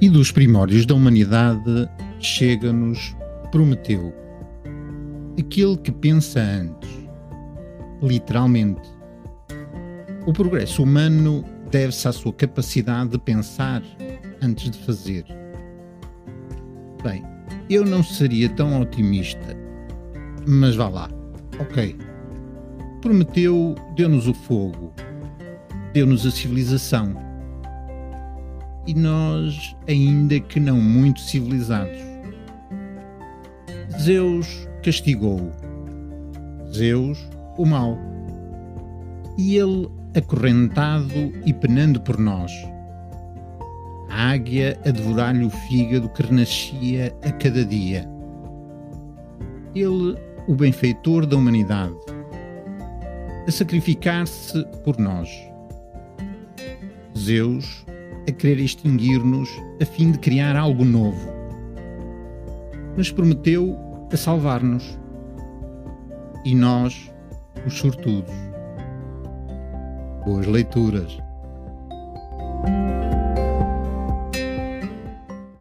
E dos primórdios da humanidade chega-nos Prometeu, aquele que pensa antes, literalmente. O progresso humano deve-se à sua capacidade de pensar antes de fazer. Bem, eu não seria tão otimista, mas vá lá, ok. Prometeu, deu-nos o fogo, deu-nos a civilização. E nós, ainda que não muito civilizados, Zeus castigou Zeus, o mau. E ele acorrentado e penando por nós. A águia a devorar-lhe o fígado que renascia a cada dia. Ele, o benfeitor da humanidade, a sacrificar-se por nós. Zeus a querer extinguir-nos a fim de criar algo novo. Mas prometeu a salvar-nos. E nós, os sortudos. Boas leituras.